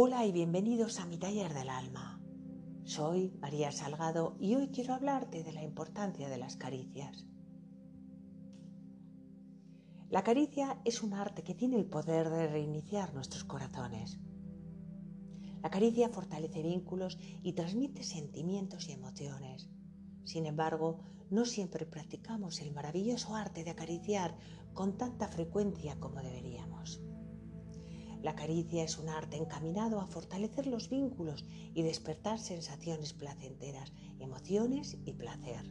Hola y bienvenidos a mi taller del alma. Soy María Salgado y hoy quiero hablarte de la importancia de las caricias. La caricia es un arte que tiene el poder de reiniciar nuestros corazones. La caricia fortalece vínculos y transmite sentimientos y emociones. Sin embargo, no siempre practicamos el maravilloso arte de acariciar con tanta frecuencia como deberíamos. La caricia es un arte encaminado a fortalecer los vínculos y despertar sensaciones placenteras, emociones y placer.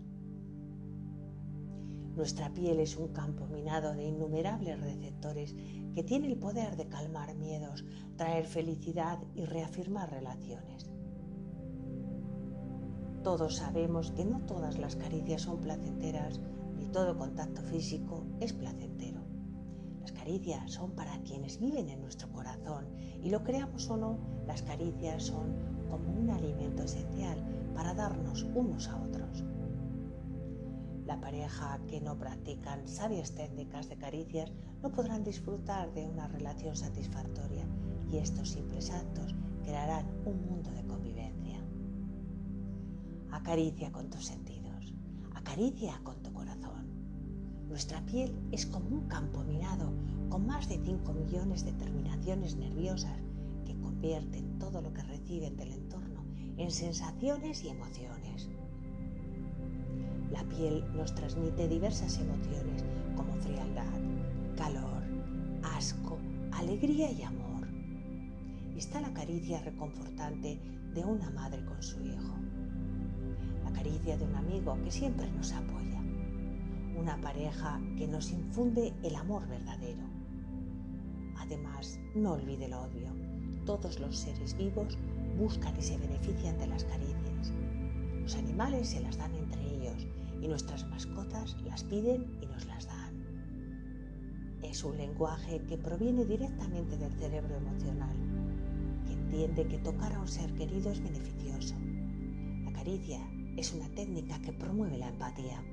Nuestra piel es un campo minado de innumerables receptores que tiene el poder de calmar miedos, traer felicidad y reafirmar relaciones. Todos sabemos que no todas las caricias son placenteras ni todo contacto físico es placentero. Caricias son para quienes viven en nuestro corazón y lo creamos o no, las caricias son como un alimento esencial para darnos unos a otros. La pareja que no practican sabias técnicas de caricias no podrán disfrutar de una relación satisfactoria y estos simples actos crearán un mundo de convivencia. Acaricia con tus sentidos, acaricia con tu corazón. Nuestra piel es como un campo minado más de 5 millones de terminaciones nerviosas que convierten todo lo que reciben del entorno en sensaciones y emociones. La piel nos transmite diversas emociones como frialdad, calor, asco, alegría y amor. Está la caricia reconfortante de una madre con su hijo. La caricia de un amigo que siempre nos apoya. Una pareja que nos infunde el amor verdadero. Además, no olvide lo obvio. Todos los seres vivos buscan y se benefician de las caricias. Los animales se las dan entre ellos y nuestras mascotas las piden y nos las dan. Es un lenguaje que proviene directamente del cerebro emocional, que entiende que tocar a un ser querido es beneficioso. La caricia es una técnica que promueve la empatía.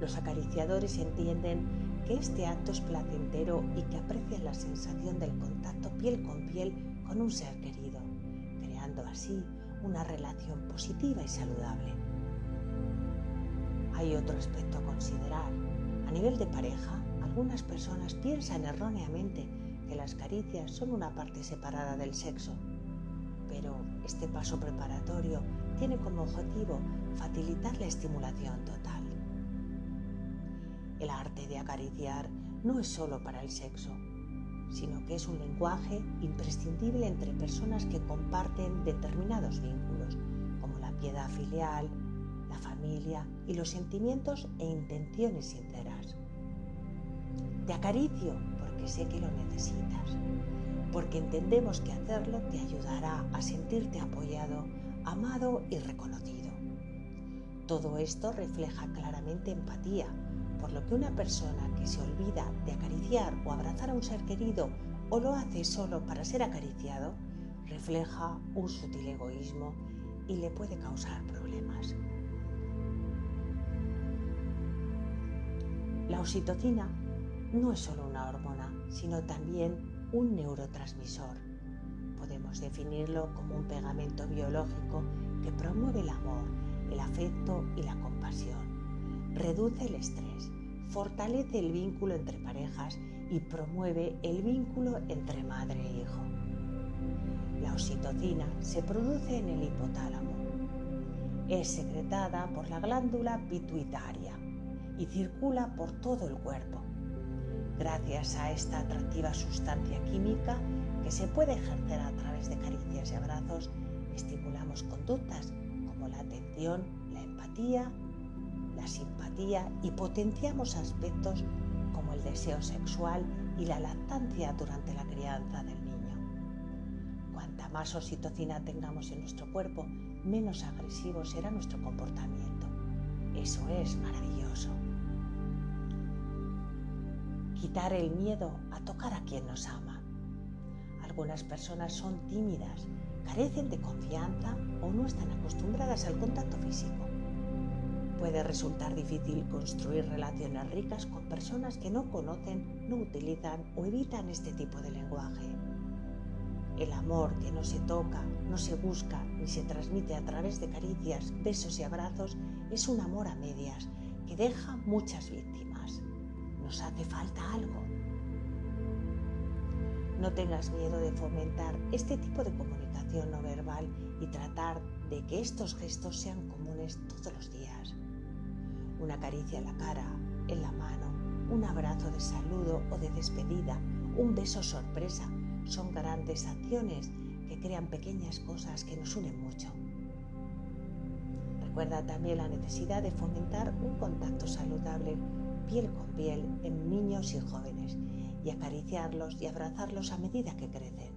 Los acariciadores entienden que este acto es placentero y que aprecian la sensación del contacto piel con piel con un ser querido, creando así una relación positiva y saludable. Hay otro aspecto a considerar. A nivel de pareja, algunas personas piensan erróneamente que las caricias son una parte separada del sexo, pero este paso preparatorio tiene como objetivo facilitar la estimulación total. El arte de acariciar no es solo para el sexo, sino que es un lenguaje imprescindible entre personas que comparten determinados vínculos, como la piedad filial, la familia y los sentimientos e intenciones sinceras. Te acaricio porque sé que lo necesitas, porque entendemos que hacerlo te ayudará a sentirte apoyado, amado y reconocido. Todo esto refleja claramente empatía, por lo que una persona que se olvida de acariciar o abrazar a un ser querido o lo hace solo para ser acariciado, refleja un sutil egoísmo y le puede causar problemas. La oxitocina no es solo una hormona, sino también un neurotransmisor. Podemos definirlo como un pegamento biológico que promueve el amor, el afecto y la compasión reduce el estrés, fortalece el vínculo entre parejas y promueve el vínculo entre madre e hijo. La oxitocina se produce en el hipotálamo. Es secretada por la glándula pituitaria y circula por todo el cuerpo. Gracias a esta atractiva sustancia química que se puede ejercer a través de caricias y abrazos, estimulamos conductas como la atención, la empatía la simpatía y potenciamos aspectos como el deseo sexual y la lactancia durante la crianza del niño. Cuanta más oxitocina tengamos en nuestro cuerpo, menos agresivo será nuestro comportamiento. Eso es maravilloso. Quitar el miedo a tocar a quien nos ama. Algunas personas son tímidas, carecen de confianza o no están acostumbradas al contacto físico Puede resultar difícil construir relaciones ricas con personas que no conocen, no utilizan o evitan este tipo de lenguaje. El amor que no se toca, no se busca ni se transmite a través de caricias, besos y abrazos es un amor a medias que deja muchas víctimas. Nos hace falta algo. No tengas miedo de fomentar este tipo de comunicación no verbal y tratar de que estos gestos sean comunes todos los días una caricia en la cara, en la mano, un abrazo de saludo o de despedida, un beso sorpresa, son grandes acciones que crean pequeñas cosas que nos unen mucho. Recuerda también la necesidad de fomentar un contacto saludable piel con piel en niños y jóvenes y acariciarlos y abrazarlos a medida que crecen.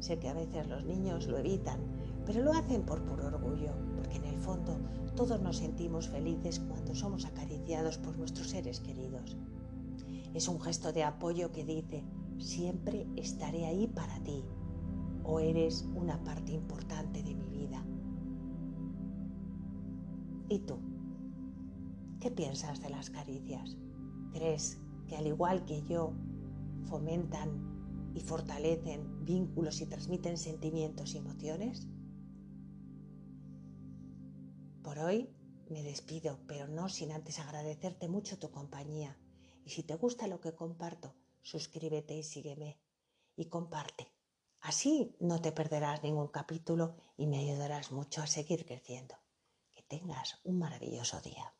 Sé que a veces los niños lo evitan, pero lo hacen por puro orgullo, porque en el fondo todos nos sentimos felices cuando somos acariciados por nuestros seres queridos. Es un gesto de apoyo que dice, siempre estaré ahí para ti o eres una parte importante de mi vida. ¿Y tú? ¿Qué piensas de las caricias? ¿Crees que al igual que yo fomentan y fortalecen vínculos y transmiten sentimientos y emociones? Hoy me despido, pero no sin antes agradecerte mucho tu compañía. Y si te gusta lo que comparto, suscríbete y sígueme. Y comparte. Así no te perderás ningún capítulo y me ayudarás mucho a seguir creciendo. Que tengas un maravilloso día.